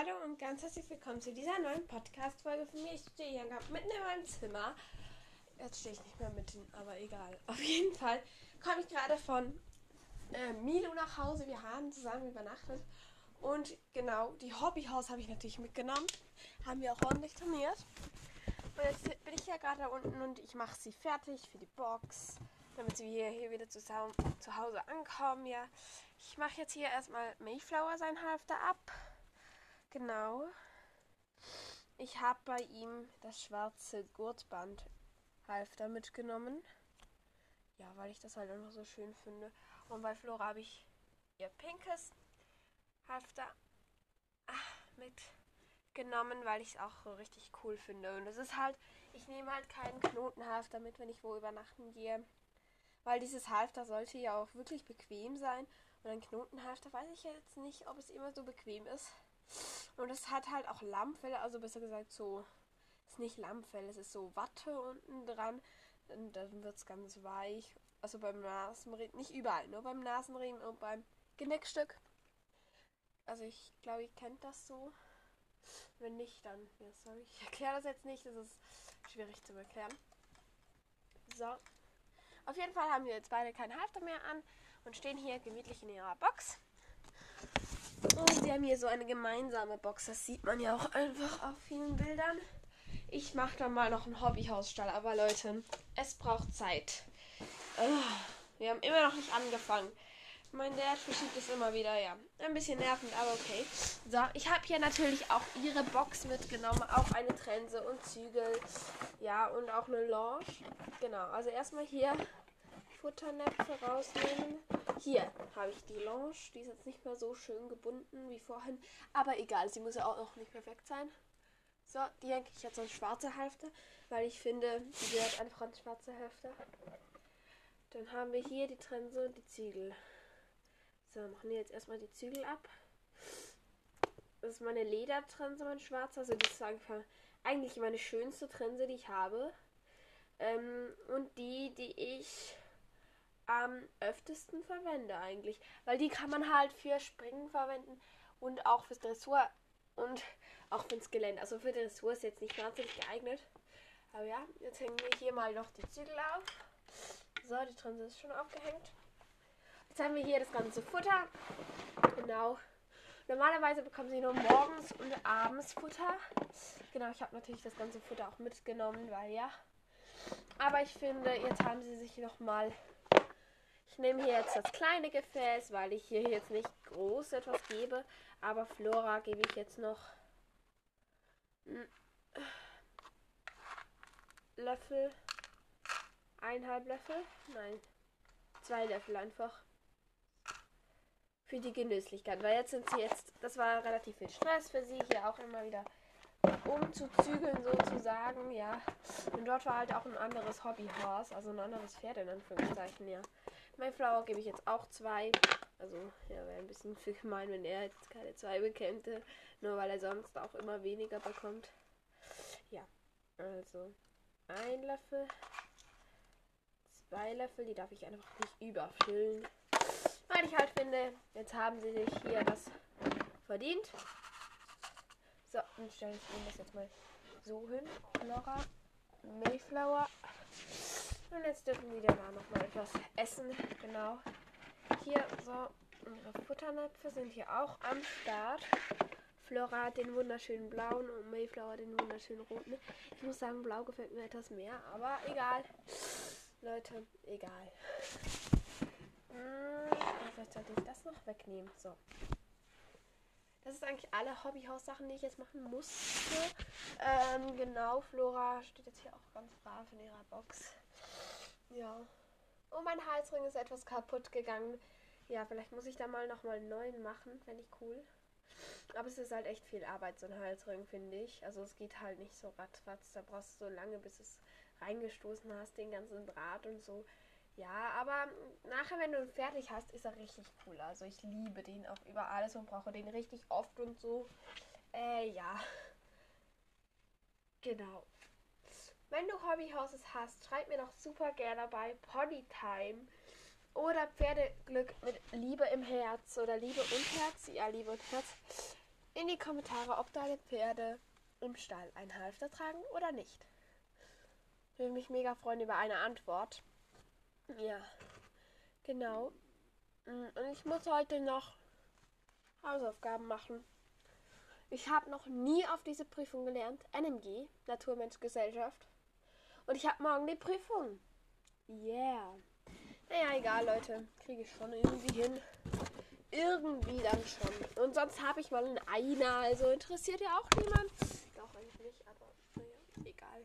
hallo und ganz herzlich willkommen zu dieser neuen Podcast-Folge von mir. Ich stehe hier gerade mitten in meinem Zimmer. Jetzt stehe ich nicht mehr mitten, aber egal. Auf jeden Fall komme ich gerade von äh, Milo nach Hause. Wir haben zusammen übernachtet. Und genau, die Hobbyhaus habe ich natürlich mitgenommen. Haben wir auch ordentlich trainiert. Und jetzt bin ich ja gerade da unten und ich mache sie fertig für die Box, damit sie hier, hier wieder zu, zu Hause ankommen. Ja, ich mache jetzt hier erstmal Mayflower sein Halfter ab. Genau. Ich habe bei ihm das schwarze Gurtband Halfter mitgenommen. Ja, weil ich das halt einfach so schön finde. Und bei Flora habe ich ihr pinkes Halfter mitgenommen, weil ich es auch richtig cool finde. Und es ist halt, ich nehme halt keinen Knotenhalfter mit, wenn ich wo übernachten gehe. Weil dieses Halfter sollte ja auch wirklich bequem sein. Und ein Knotenhalfter weiß ich jetzt nicht, ob es immer so bequem ist. Und es hat halt auch Lammfelle, also besser gesagt so, ist nicht Lammfell, es ist so Watte unten dran. Und dann wird es ganz weich. Also beim Nasenriemen, nicht überall, nur beim Nasenriemen und beim Genickstück. Also ich glaube, ihr kennt das so. Wenn nicht, dann, ja, sorry, ich erkläre das jetzt nicht, das ist schwierig zu erklären. So. Auf jeden Fall haben wir jetzt beide keinen Halfter mehr an und stehen hier gemütlich in ihrer Box. Und sie haben hier so eine gemeinsame Box. Das sieht man ja auch einfach auf vielen Bildern. Ich mache dann mal noch einen Hobbyhausstall. Aber Leute, es braucht Zeit. Wir haben immer noch nicht angefangen. Mein Dad verschiebt es immer wieder, ja. Ein bisschen nervend, aber okay. So, ich habe hier natürlich auch ihre Box mitgenommen. Auch eine Trense und Zügel. Ja, und auch eine Lounge. Genau, also erstmal hier Futternäpfe rausnehmen. Hier habe ich die Lounge. Die ist jetzt nicht mehr so schön gebunden wie vorhin. Aber egal, sie muss ja auch noch nicht perfekt sein. So, die hänge ich jetzt an schwarze Hälfte, weil ich finde, die gehört einfach an schwarze Hälfte. Dann haben wir hier die Trense und die Zügel. So, machen wir jetzt erstmal die Zügel ab. Das ist meine Ledertrense, mein schwarzer. Also das ist eigentlich meine schönste Trense, die ich habe. Ähm, und die, die ich am öftesten verwende eigentlich. Weil die kann man halt für Springen verwenden und auch fürs Dressur und auch fürs Gelände. Also für Dressur ist jetzt nicht wahnsinnig geeignet. Aber ja, jetzt hängen wir hier mal noch die Zügel auf. So, die Trense ist schon aufgehängt. Jetzt haben wir hier das ganze Futter. Genau. Normalerweise bekommen sie nur morgens und abends Futter. Genau, ich habe natürlich das ganze Futter auch mitgenommen, weil ja. Aber ich finde, jetzt haben sie sich noch mal ich nehme hier jetzt das kleine Gefäß, weil ich hier jetzt nicht groß etwas gebe. Aber Flora gebe ich jetzt noch Löffel. Eineinhalb Löffel? Nein. Zwei Löffel einfach. Für die Genüsslichkeit. Weil jetzt sind sie jetzt. Das war relativ viel Stress für sie. Hier auch immer wieder umzuzügeln sozusagen, ja. Und dort war halt auch ein anderes Hobbyhorse, also ein anderes Pferd in Anführungszeichen, ja. Mayflower gebe ich jetzt auch zwei. Also, ja, wäre ein bisschen für gemein, wenn er jetzt keine zwei bekäme, nur weil er sonst auch immer weniger bekommt. Ja, also ein Löffel, zwei Löffel, die darf ich einfach nicht überfüllen. Weil ich halt finde, jetzt haben sie sich hier das verdient. So, dann stelle ich Ihnen das jetzt mal so hin. Flora, Mayflower. Und jetzt dürfen wir da noch mal etwas essen. Genau. Hier so unsere Futternäpfe sind hier auch am Start. Flora hat den wunderschönen blauen und Mayflower den wunderschönen roten. Ich muss sagen, blau gefällt mir etwas mehr, aber egal. Leute, egal. Hm, vielleicht sollte ich das noch wegnehmen. So. Das ist eigentlich alle Hobbyhaus-Sachen, die ich jetzt machen musste. Ähm, genau, Flora steht jetzt hier auch ganz brav in ihrer Box. Ja. Oh, mein Halsring ist etwas kaputt gegangen. Ja, vielleicht muss ich da mal nochmal einen neuen machen. Fände ich cool. Aber es ist halt echt viel Arbeit, so ein Halsring, finde ich. Also es geht halt nicht so ratzfatz. Da brauchst du so lange, bis es reingestoßen hast, den ganzen Draht und so. Ja, aber nachher, wenn du ihn fertig hast, ist er richtig cool. Also ich liebe den auch über alles und brauche den richtig oft und so. Äh, ja. Genau. Wenn du Hobbyhauses hast, schreib mir doch super gerne bei Ponytime oder Pferdeglück mit Liebe im Herz oder Liebe und Herz. Ja, Liebe und Herz. in die Kommentare, ob deine Pferde im Stall einen Halfter tragen oder nicht. Ich würde mich mega freuen über eine Antwort. Ja, genau. Mm, und ich muss heute noch Hausaufgaben machen. Ich habe noch nie auf diese Prüfung gelernt. NMG, Naturmenschgesellschaft. Und ich habe morgen die Prüfung. Yeah. Naja, egal, Leute. Kriege ich schon irgendwie hin. Irgendwie dann schon. Und sonst habe ich mal einen Einer. Also interessiert ja auch niemand. Auch eigentlich nicht, aber naja, egal.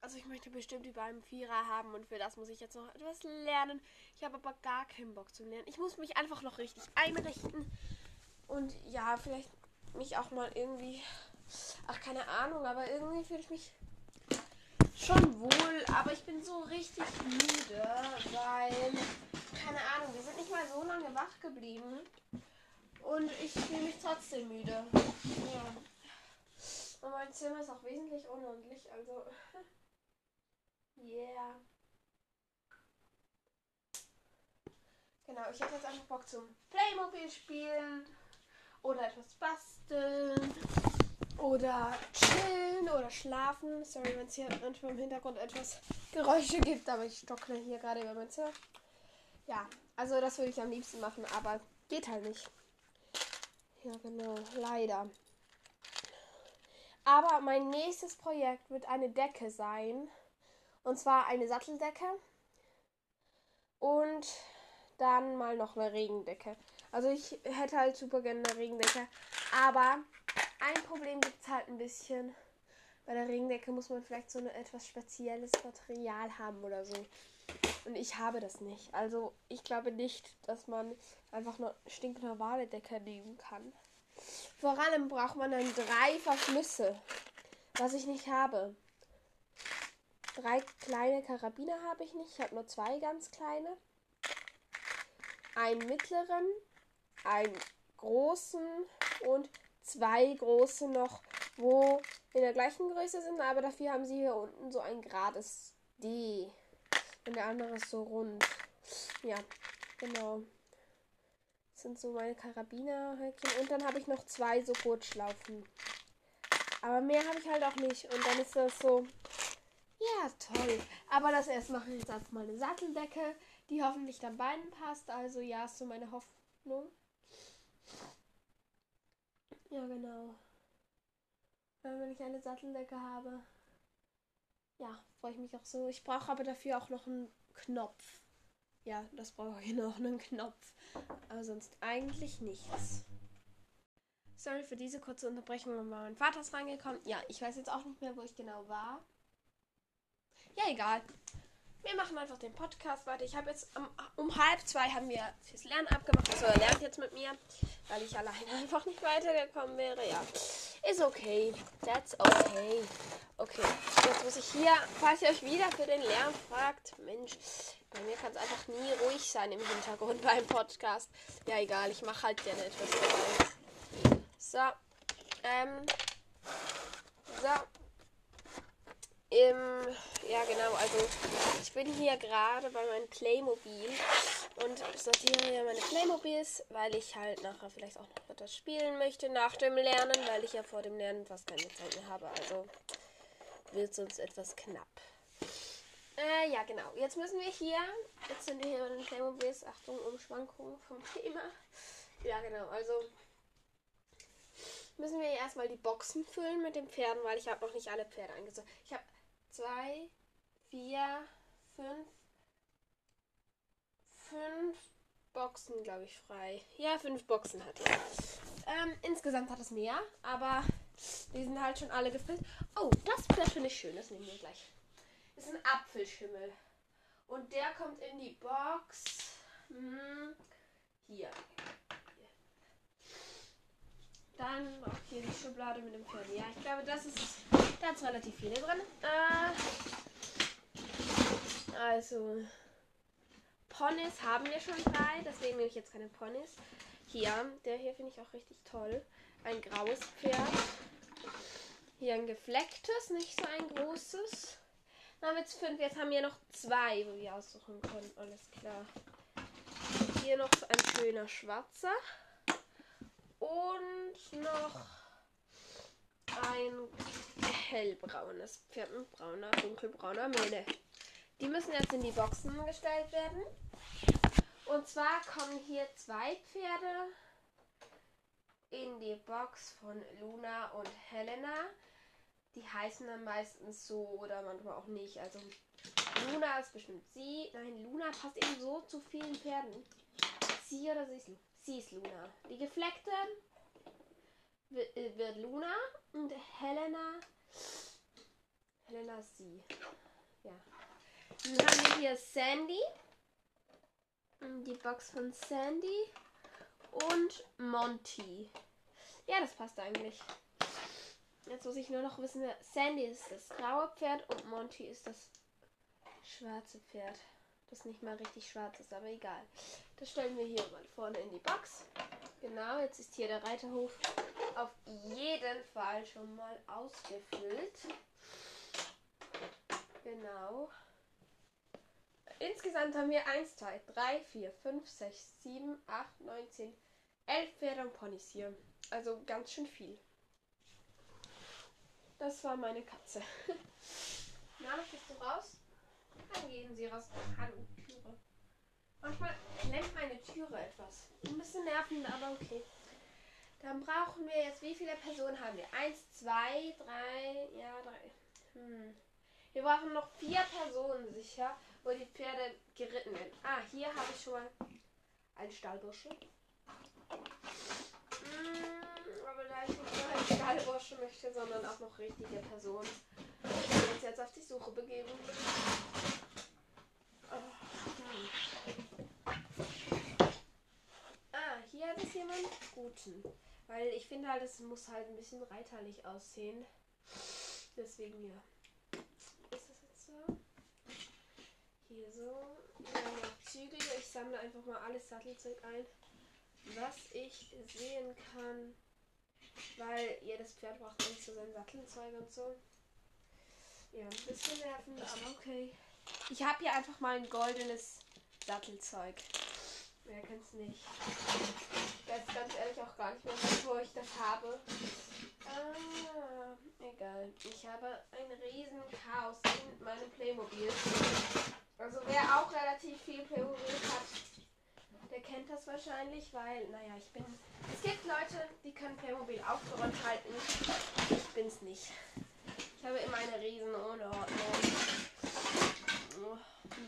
Also ich möchte bestimmt über einen Vierer haben und für das muss ich jetzt noch etwas lernen. Ich habe aber gar keinen Bock zu lernen. Ich muss mich einfach noch richtig einrichten. Und ja, vielleicht mich auch mal irgendwie. Ach, keine Ahnung, aber irgendwie fühle ich mich schon wohl. Aber ich bin so richtig müde, weil. Keine Ahnung, wir sind nicht mal so lange wach geblieben. Und ich fühle mich trotzdem müde. Ja. Und mein Zimmer ist auch wesentlich unordentlich, also. Yeah. Genau, ich hätte jetzt einfach Bock zum Playmobil spielen oder etwas basteln oder chillen oder schlafen. Sorry, wenn es hier manchmal im Hintergrund etwas Geräusche gibt, aber ich stockle hier gerade über mein Zimmer. Ja, also das würde ich am liebsten machen, aber geht halt nicht. Ja, genau, leider. Aber mein nächstes Projekt wird eine Decke sein. Und zwar eine Satteldecke. Und dann mal noch eine Regendecke. Also ich hätte halt super gerne eine Regendecke. Aber ein Problem gibt es halt ein bisschen. Bei der Regendecke muss man vielleicht so ein etwas spezielles Material haben oder so. Und ich habe das nicht. Also ich glaube nicht, dass man einfach eine stinknormale Decke nehmen kann. Vor allem braucht man dann drei Verschlüsse, was ich nicht habe. Drei kleine Karabiner habe ich nicht. Ich habe nur zwei ganz kleine. Einen mittleren, einen großen und zwei große noch, wo in der gleichen Größe sind, aber dafür haben sie hier unten so ein gerades D. Und der andere ist so rund. Ja, genau. Das sind so meine Karabinerhölzchen. Und dann habe ich noch zwei so Kurzschlaufen. Aber mehr habe ich halt auch nicht. Und dann ist das so. Ja, toll. Aber das erst mache ich jetzt einfach mal eine Satteldecke, die hoffentlich dann beiden passt. Also ja, ist so meine Hoffnung. Ja, genau. Wenn ich eine Satteldecke habe, ja, freue ich mich auch so. Ich brauche aber dafür auch noch einen Knopf. Ja, das brauche ich noch, einen Knopf. Aber sonst eigentlich nichts. Sorry für diese kurze Unterbrechung, mein Vater ist reingekommen. Ja, ich weiß jetzt auch nicht mehr, wo ich genau war. Ja, egal. Wir machen einfach den Podcast weiter. Ich habe jetzt um, um, halb zwei haben wir fürs Lernen abgemacht. Also er lernt jetzt mit mir, weil ich alleine einfach nicht weitergekommen wäre. Ja, ist okay. That's okay. Okay, jetzt muss ich hier, falls ihr euch wieder für den Lärm fragt, Mensch, bei mir kann es einfach nie ruhig sein im Hintergrund beim Podcast. Ja, egal, ich mache halt gerne etwas. So, ähm, so. Im, ja genau, also ich bin hier gerade bei meinem Playmobil und sortiere hier meine Playmobils, weil ich halt nachher vielleicht auch noch etwas spielen möchte nach dem Lernen, weil ich ja vor dem Lernen fast keine Zeit mehr habe. Also wird sonst etwas knapp. Äh, ja, genau. Jetzt müssen wir hier, jetzt sind wir hier bei den Playmobils, Achtung, Umschwankungen vom Thema. Ja, genau, also müssen wir erstmal die Boxen füllen mit den Pferden, weil ich habe noch nicht alle Pferde eingesammelt. Ich habe zwei, vier, fünf, fünf Boxen, glaube ich, frei. Ja, fünf Boxen hat er. Ähm, insgesamt hat es mehr, aber die sind halt schon alle gefüllt. Oh, das Pferd finde ich schön, das nehmen wir gleich. Das ist ein Apfelschimmel. Und der kommt in die Box. Hm, hier. Dann auch hier die Schublade mit dem Pferd. Ja, ich glaube, das ist. Da hat relativ viele drin. Äh, also. Ponys haben wir schon drei, deswegen nehme ich jetzt keine Ponys. Hier, der hier finde ich auch richtig toll. Ein graues Pferd. Hier ein geflecktes, nicht so ein großes. Dann haben wir jetzt fünf. Jetzt haben wir noch zwei, wo wir aussuchen können. Alles klar. Hier noch ein schöner schwarzer. Und noch ein hellbraunes Pferd mit brauner, dunkelbrauner Mähne. Die müssen jetzt in die Boxen gestellt werden. Und zwar kommen hier zwei Pferde in die Box von Luna und Helena. Die heißen dann meistens so oder manchmal auch nicht. Also Luna ist bestimmt sie. Nein, Luna passt eben so zu vielen Pferden. Sie oder sie ist, sie ist Luna. Die gefleckte wird, äh, wird Luna und Helena. Helena ist sie. Ja. Dann haben wir hier Sandy. Die Box von Sandy. Und Monty. Ja, das passt eigentlich. Jetzt muss ich nur noch wissen, Sandy ist das graue Pferd und Monty ist das schwarze Pferd. Das nicht mal richtig schwarz ist, aber egal. Das stellen wir hier mal vorne in die Box. Genau, jetzt ist hier der Reiterhof auf jeden Fall schon mal ausgefüllt. Genau. Insgesamt haben wir 1, 2, 3, 4, 5, 6, 7, 8, 9, 10, 11 Pferde und Ponys hier. Also ganz schön viel. Das war meine Katze. Na, möchtest du raus? Dann gehen sie raus. Hallo. Manchmal klemmt meine Türe etwas. Ein bisschen nervend, aber okay. Dann brauchen wir jetzt, wie viele Personen haben wir? Eins, zwei, drei, ja, drei. Hm. Wir brauchen noch vier Personen sicher, wo die Pferde geritten werden. Ah, hier habe ich schon mal einen Stallbursche. Hm, aber da ich nicht nur einen Stallbursche möchte, sondern auch noch richtige Personen, die uns jetzt auf die Suche begeben. Hier hat es jemand guten. Weil ich finde halt, es muss halt ein bisschen reiterlich aussehen. Deswegen ja. Ist das jetzt so? Hier so. Noch Zügel. Ich sammle einfach mal alles Sattelzeug ein, was ich sehen kann. Weil jedes Pferd braucht eigentlich so sein Sattelzeug und so. Ja, ein bisschen nervend, aber okay. Ich habe hier einfach mal ein goldenes Sattelzeug. Wer kennt's nicht? Ich weiß ganz ehrlich auch gar nicht mehr, wo ich das habe. Ah, egal. Ich habe ein riesen Chaos in meinem Playmobil. Also wer auch relativ viel Playmobil hat, der kennt das wahrscheinlich, weil, naja, ich bin. Es gibt Leute, die können Playmobil aufgeräumt halten. Ich bin's nicht. Ich habe immer eine riesen Unordnung. Oh,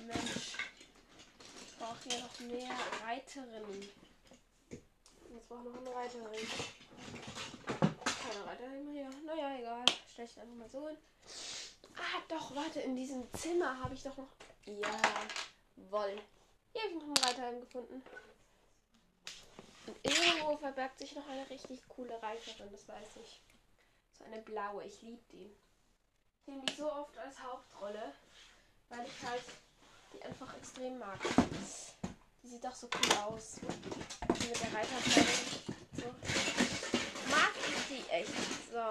Mensch. Ich brauche hier noch mehr Reiterinnen. Jetzt brauche noch eine Reiterin. Keine Reiterin hier. Naja, egal. Stell ich einfach mal so hin. Ah, doch, warte, in diesem Zimmer habe ich doch noch. Ja, woll. Hier habe ich noch einen Reiterin gefunden. Und irgendwo verbergt sich noch eine richtig coole Reiterin, das weiß ich. So eine blaue, ich liebe die. Ich nehme die so oft als Hauptrolle, weil ich halt die einfach extrem mag. Die sieht doch so cool aus. Die mit der Reiterkleidung. So. Mag ich die echt. So,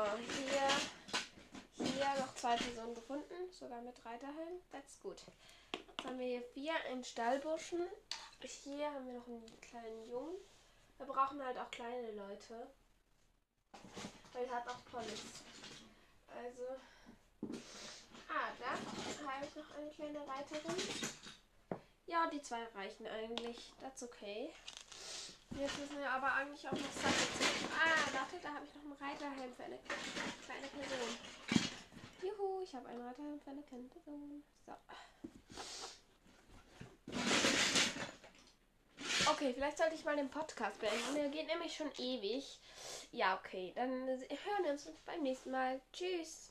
hier, hier noch zwei Personen gefunden. Sogar mit Reiterhelm. That's gut. Jetzt haben wir hier vier in Stallburschen. Hier haben wir noch einen kleinen Jungen. Wir brauchen halt auch kleine Leute. Weil es hat auch Ponys. Also. Ah, da habe ich noch eine kleine Reiterin. Ja, die zwei reichen eigentlich. Das ist okay. Jetzt müssen wir aber eigentlich auch noch Sattel ziehen. Ah, warte, da habe ich noch einen Reiterhelm für eine kleine Person. Juhu, ich habe einen Reiterhelm für eine kleine Person. So. Okay, vielleicht sollte ich mal den Podcast beenden. Der geht nämlich schon ewig. Ja, okay. Dann hören wir uns beim nächsten Mal. Tschüss.